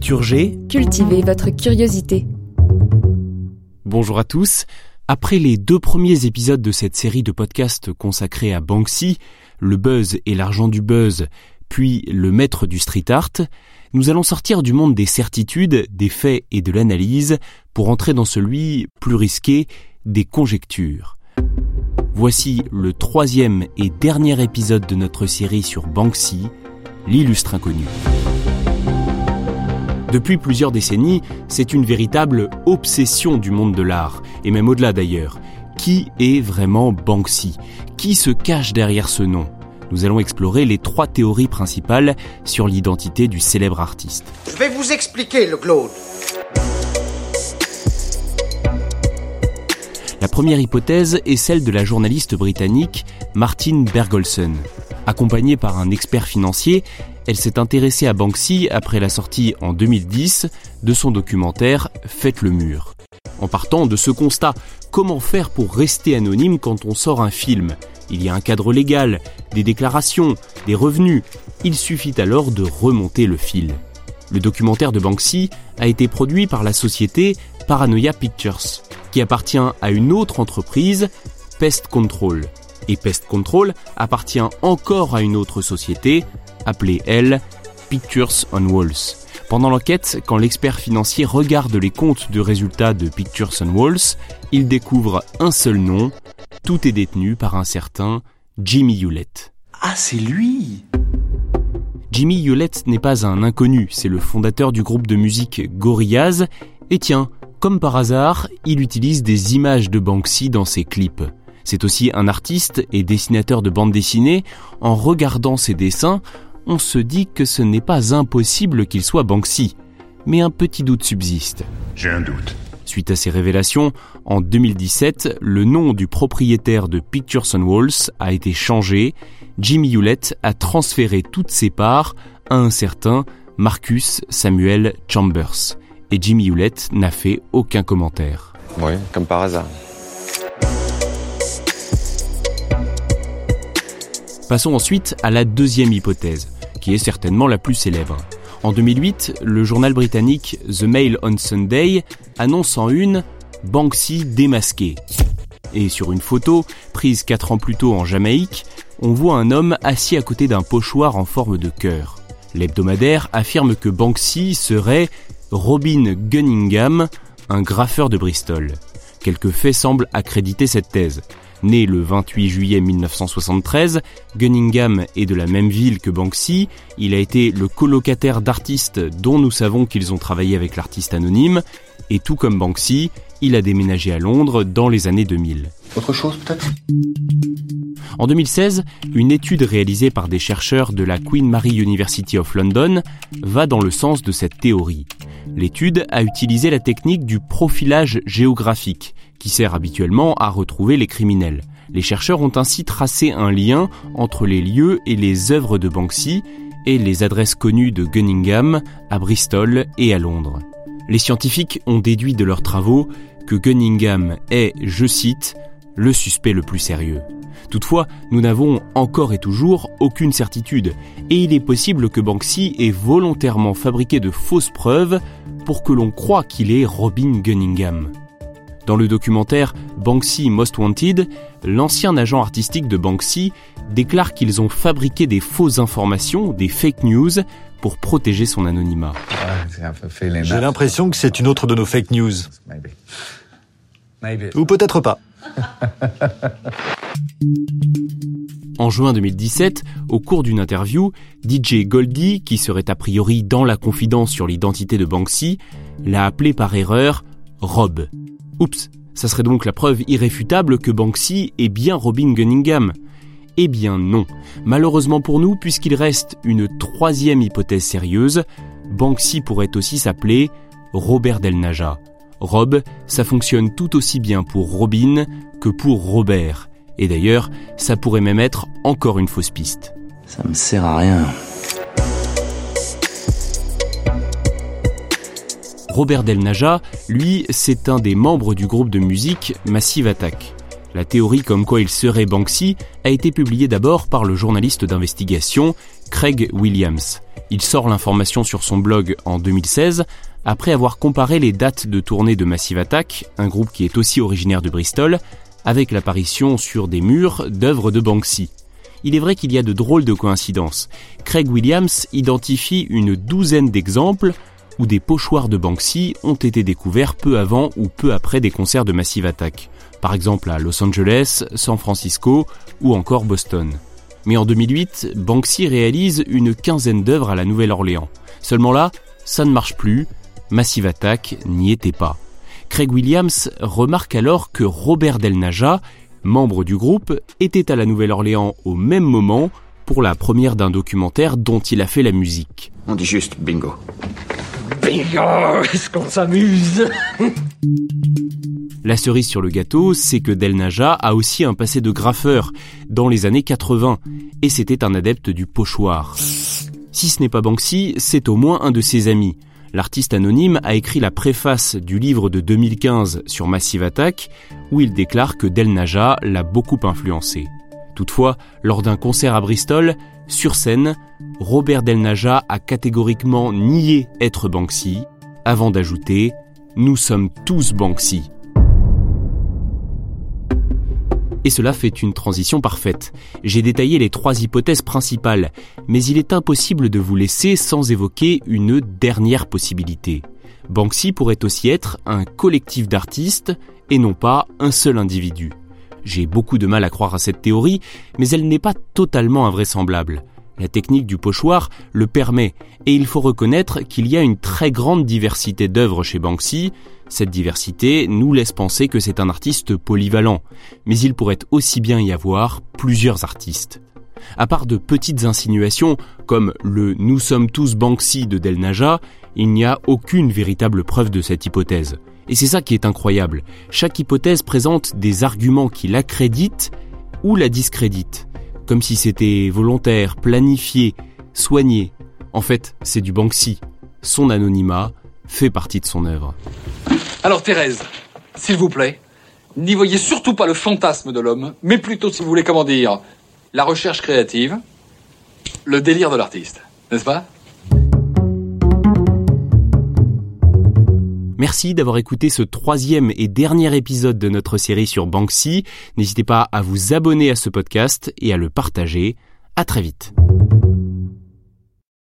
Culture G. Cultivez votre curiosité. Bonjour à tous. Après les deux premiers épisodes de cette série de podcasts consacrés à Banksy, le buzz et l'argent du buzz, puis le maître du street art, nous allons sortir du monde des certitudes, des faits et de l'analyse pour entrer dans celui plus risqué des conjectures. Voici le troisième et dernier épisode de notre série sur Banksy, l'illustre inconnu. Depuis plusieurs décennies, c'est une véritable obsession du monde de l'art, et même au-delà d'ailleurs. Qui est vraiment Banksy? Qui se cache derrière ce nom? Nous allons explorer les trois théories principales sur l'identité du célèbre artiste. Je vais vous expliquer le Claude. La première hypothèse est celle de la journaliste britannique Martine Bergolson. Accompagnée par un expert financier, elle s'est intéressée à Banksy après la sortie en 2010 de son documentaire Faites le mur. En partant de ce constat, comment faire pour rester anonyme quand on sort un film? Il y a un cadre légal, des déclarations, des revenus. Il suffit alors de remonter le fil. Le documentaire de Banksy a été produit par la société Paranoia Pictures, qui appartient à une autre entreprise, Pest Control. Et Pest Control appartient encore à une autre société, appelée elle Pictures on Walls. Pendant l'enquête, quand l'expert financier regarde les comptes de résultats de Pictures on Walls, il découvre un seul nom, tout est détenu par un certain Jimmy Hewlett. Ah, c'est lui Jimmy Hewlett n'est pas un inconnu, c'est le fondateur du groupe de musique Gorillaz, et tiens, comme par hasard, il utilise des images de Banksy dans ses clips. C'est aussi un artiste et dessinateur de bande dessinée. En regardant ses dessins, on se dit que ce n'est pas impossible qu'il soit Banksy. Mais un petit doute subsiste. J'ai un doute. Suite à ces révélations, en 2017, le nom du propriétaire de Pictures on Walls a été changé. Jimmy Hewlett a transféré toutes ses parts à un certain Marcus Samuel Chambers. Et Jimmy Hewlett n'a fait aucun commentaire. Oui, comme par hasard. Passons ensuite à la deuxième hypothèse, qui est certainement la plus célèbre. En 2008, le journal britannique The Mail on Sunday annonce en une Banksy démasqué. Et sur une photo, prise quatre ans plus tôt en Jamaïque, on voit un homme assis à côté d'un pochoir en forme de cœur. L'hebdomadaire affirme que Banksy serait Robin Gunningham, un graffeur de Bristol. Quelques faits semblent accréditer cette thèse. Né le 28 juillet 1973, Gunningham est de la même ville que Banksy. Il a été le colocataire d'artistes dont nous savons qu'ils ont travaillé avec l'artiste anonyme. Et tout comme Banksy, il a déménagé à Londres dans les années 2000. Autre chose peut-être? En 2016, une étude réalisée par des chercheurs de la Queen Mary University of London va dans le sens de cette théorie. L'étude a utilisé la technique du profilage géographique, qui sert habituellement à retrouver les criminels. Les chercheurs ont ainsi tracé un lien entre les lieux et les œuvres de Banksy et les adresses connues de Gunningham à Bristol et à Londres. Les scientifiques ont déduit de leurs travaux que Gunningham est, je cite, le suspect le plus sérieux. Toutefois, nous n'avons encore et toujours aucune certitude, et il est possible que Banksy ait volontairement fabriqué de fausses preuves pour que l'on croie qu'il est Robin Gunningham. Dans le documentaire Banksy Most Wanted, l'ancien agent artistique de Banksy déclare qu'ils ont fabriqué des fausses informations, des fake news, pour protéger son anonymat. J'ai l'impression que c'est une autre de nos fake news. Ou peut-être pas. En juin 2017, au cours d'une interview, DJ Goldie, qui serait a priori dans la confidence sur l'identité de Banksy, l'a appelé par erreur Rob. Oups, ça serait donc la preuve irréfutable que Banksy est bien Robin Gunningham. Eh bien non. Malheureusement pour nous, puisqu'il reste une troisième hypothèse sérieuse, Banksy pourrait aussi s'appeler Robert Del Naja. Rob, ça fonctionne tout aussi bien pour Robin que pour Robert. Et d'ailleurs, ça pourrait même être encore une fausse piste. Ça me sert à rien. Robert Del Naja, lui, c'est un des membres du groupe de musique Massive Attack. La théorie comme quoi il serait Banksy a été publiée d'abord par le journaliste d'investigation Craig Williams. Il sort l'information sur son blog en 2016 après avoir comparé les dates de tournée de Massive Attack, un groupe qui est aussi originaire de Bristol, avec l'apparition sur des murs d'œuvres de Banksy. Il est vrai qu'il y a de drôles de coïncidences. Craig Williams identifie une douzaine d'exemples où des pochoirs de Banksy ont été découverts peu avant ou peu après des concerts de Massive Attack par exemple à Los Angeles, San Francisco ou encore Boston. Mais en 2008, Banksy réalise une quinzaine d'œuvres à la Nouvelle-Orléans. Seulement là, ça ne marche plus, Massive Attack n'y était pas. Craig Williams remarque alors que Robert Del Naja, membre du groupe, était à la Nouvelle-Orléans au même moment pour la première d'un documentaire dont il a fait la musique. On dit juste bingo. Est-ce qu'on s'amuse La cerise sur le gâteau, c'est que Del Naja a aussi un passé de graffeur dans les années 80 et c'était un adepte du pochoir. Si ce n'est pas Banksy, c'est au moins un de ses amis. L'artiste anonyme a écrit la préface du livre de 2015 sur Massive Attack où il déclare que Del Naja l'a beaucoup influencé. Toutefois, lors d'un concert à Bristol, sur scène, Robert Del Naja a catégoriquement nié être Banksy, avant d'ajouter Nous sommes tous Banksy. Et cela fait une transition parfaite. J'ai détaillé les trois hypothèses principales, mais il est impossible de vous laisser sans évoquer une dernière possibilité. Banksy pourrait aussi être un collectif d'artistes et non pas un seul individu. J'ai beaucoup de mal à croire à cette théorie, mais elle n'est pas totalement invraisemblable. La technique du pochoir le permet, et il faut reconnaître qu'il y a une très grande diversité d'œuvres chez Banksy. Cette diversité nous laisse penser que c'est un artiste polyvalent, mais il pourrait aussi bien y avoir plusieurs artistes. À part de petites insinuations comme le Nous sommes tous Banksy de Del Naja, il n'y a aucune véritable preuve de cette hypothèse. Et c'est ça qui est incroyable. Chaque hypothèse présente des arguments qui l'accréditent ou la discréditent comme si c'était volontaire, planifié, soigné. En fait, c'est du Banksy. Son anonymat fait partie de son œuvre. Alors Thérèse, s'il vous plaît, n'y voyez surtout pas le fantasme de l'homme, mais plutôt, si vous voulez, comment dire, la recherche créative, le délire de l'artiste, n'est-ce pas? Merci d'avoir écouté ce troisième et dernier épisode de notre série sur Banksy. N'hésitez pas à vous abonner à ce podcast et à le partager. À très vite.